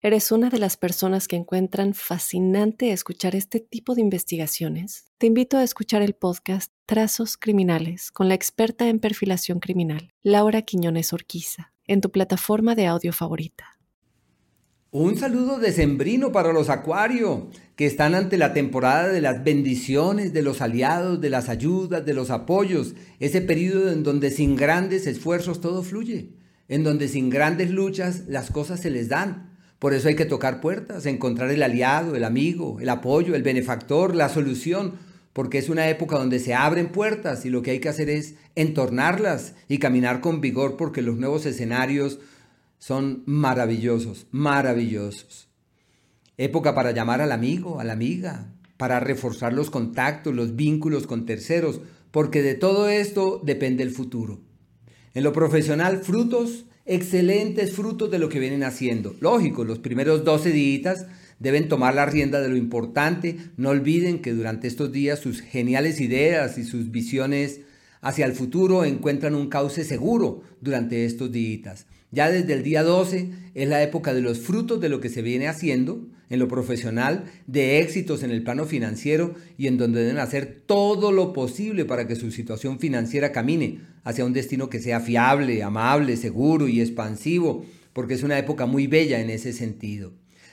eres una de las personas que encuentran fascinante escuchar este tipo de investigaciones, te invito a escuchar el podcast Trazos Criminales con la experta en perfilación criminal, Laura Quiñones Orquiza en tu plataforma de audio favorita. Un saludo decembrino para los Acuario, que están ante la temporada de las bendiciones, de los aliados, de las ayudas, de los apoyos, ese periodo en donde sin grandes esfuerzos todo fluye, en donde sin grandes luchas las cosas se les dan. Por eso hay que tocar puertas, encontrar el aliado, el amigo, el apoyo, el benefactor, la solución, porque es una época donde se abren puertas y lo que hay que hacer es entornarlas y caminar con vigor porque los nuevos escenarios son maravillosos, maravillosos. Época para llamar al amigo, a la amiga, para reforzar los contactos, los vínculos con terceros, porque de todo esto depende el futuro. En lo profesional, frutos, excelentes frutos de lo que vienen haciendo. Lógico, los primeros 12 días Deben tomar la rienda de lo importante. No olviden que durante estos días sus geniales ideas y sus visiones hacia el futuro encuentran un cauce seguro durante estos días. Ya desde el día 12 es la época de los frutos de lo que se viene haciendo en lo profesional, de éxitos en el plano financiero y en donde deben hacer todo lo posible para que su situación financiera camine hacia un destino que sea fiable, amable, seguro y expansivo, porque es una época muy bella en ese sentido.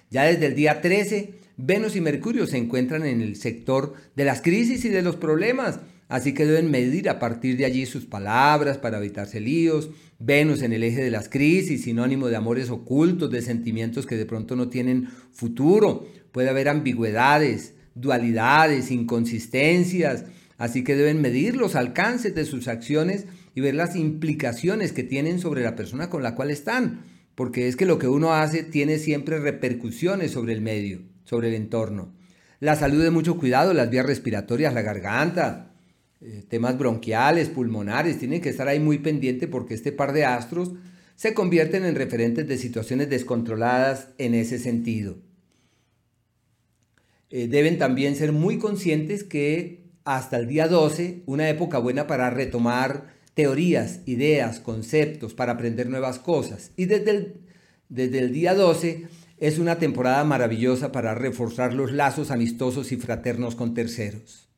Ya desde el día 13, Venus y Mercurio se encuentran en el sector de las crisis y de los problemas, así que deben medir a partir de allí sus palabras para evitarse líos. Venus en el eje de las crisis, sinónimo de amores ocultos, de sentimientos que de pronto no tienen futuro. Puede haber ambigüedades, dualidades, inconsistencias, así que deben medir los alcances de sus acciones y ver las implicaciones que tienen sobre la persona con la cual están porque es que lo que uno hace tiene siempre repercusiones sobre el medio, sobre el entorno. La salud de mucho cuidado, las vías respiratorias, la garganta, eh, temas bronquiales, pulmonares, tienen que estar ahí muy pendiente porque este par de astros se convierten en referentes de situaciones descontroladas en ese sentido. Eh, deben también ser muy conscientes que hasta el día 12, una época buena para retomar teorías, ideas, conceptos para aprender nuevas cosas. Y desde el, desde el día 12 es una temporada maravillosa para reforzar los lazos amistosos y fraternos con terceros.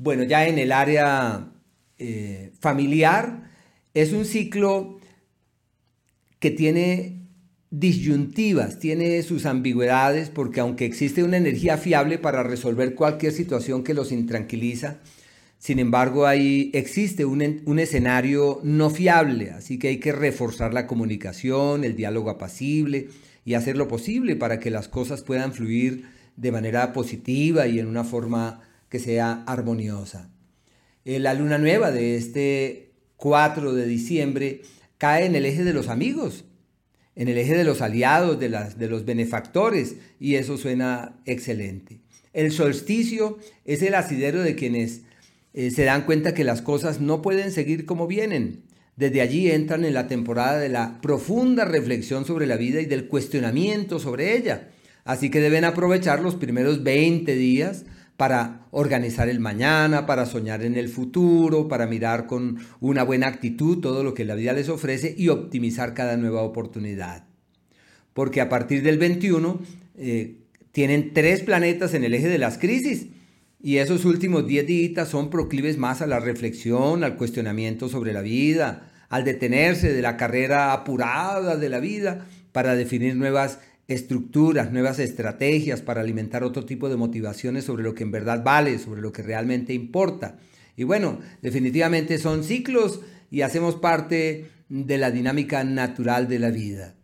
Bueno, ya en el área eh, familiar es un ciclo que tiene disyuntivas, tiene sus ambigüedades, porque aunque existe una energía fiable para resolver cualquier situación que los intranquiliza, sin embargo, ahí existe un, un, escenario no fiable, así que hay que reforzar la comunicación, el diálogo apacible y hacer lo posible para que las cosas puedan fluir de manera positiva y en una forma que sea armoniosa. Eh, la luna nueva de este 4 de diciembre cae en el eje de los amigos, en el eje de los aliados, de, los benefactores, y eso suena excelente. El solsticio es el asidero de quienes eh, se dan cuenta que las cosas no pueden seguir como vienen. Desde allí entran en la temporada de la profunda reflexión sobre la vida y del cuestionamiento sobre ella. Así que deben aprovechar los primeros 20 días para organizar el mañana, para soñar en el futuro, para mirar con una buena actitud todo lo que la vida les ofrece y optimizar cada nueva oportunidad. Porque a partir del 21 eh, tienen tres planetas en el eje de las crisis y esos últimos 10 días son proclives más a la reflexión, al cuestionamiento sobre la vida, al detenerse de la carrera apurada de la vida para definir nuevas estructuras, nuevas estrategias para alimentar otro tipo de motivaciones sobre lo que en verdad vale, sobre lo que realmente importa. Y bueno, definitivamente son ciclos y hacemos parte de la dinámica natural de la vida.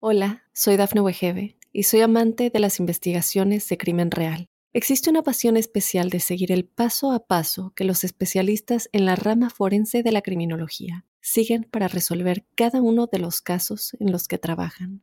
Hola, soy Dafne Wegebe y soy amante de las investigaciones de crimen real. Existe una pasión especial de seguir el paso a paso que los especialistas en la rama forense de la criminología siguen para resolver cada uno de los casos en los que trabajan.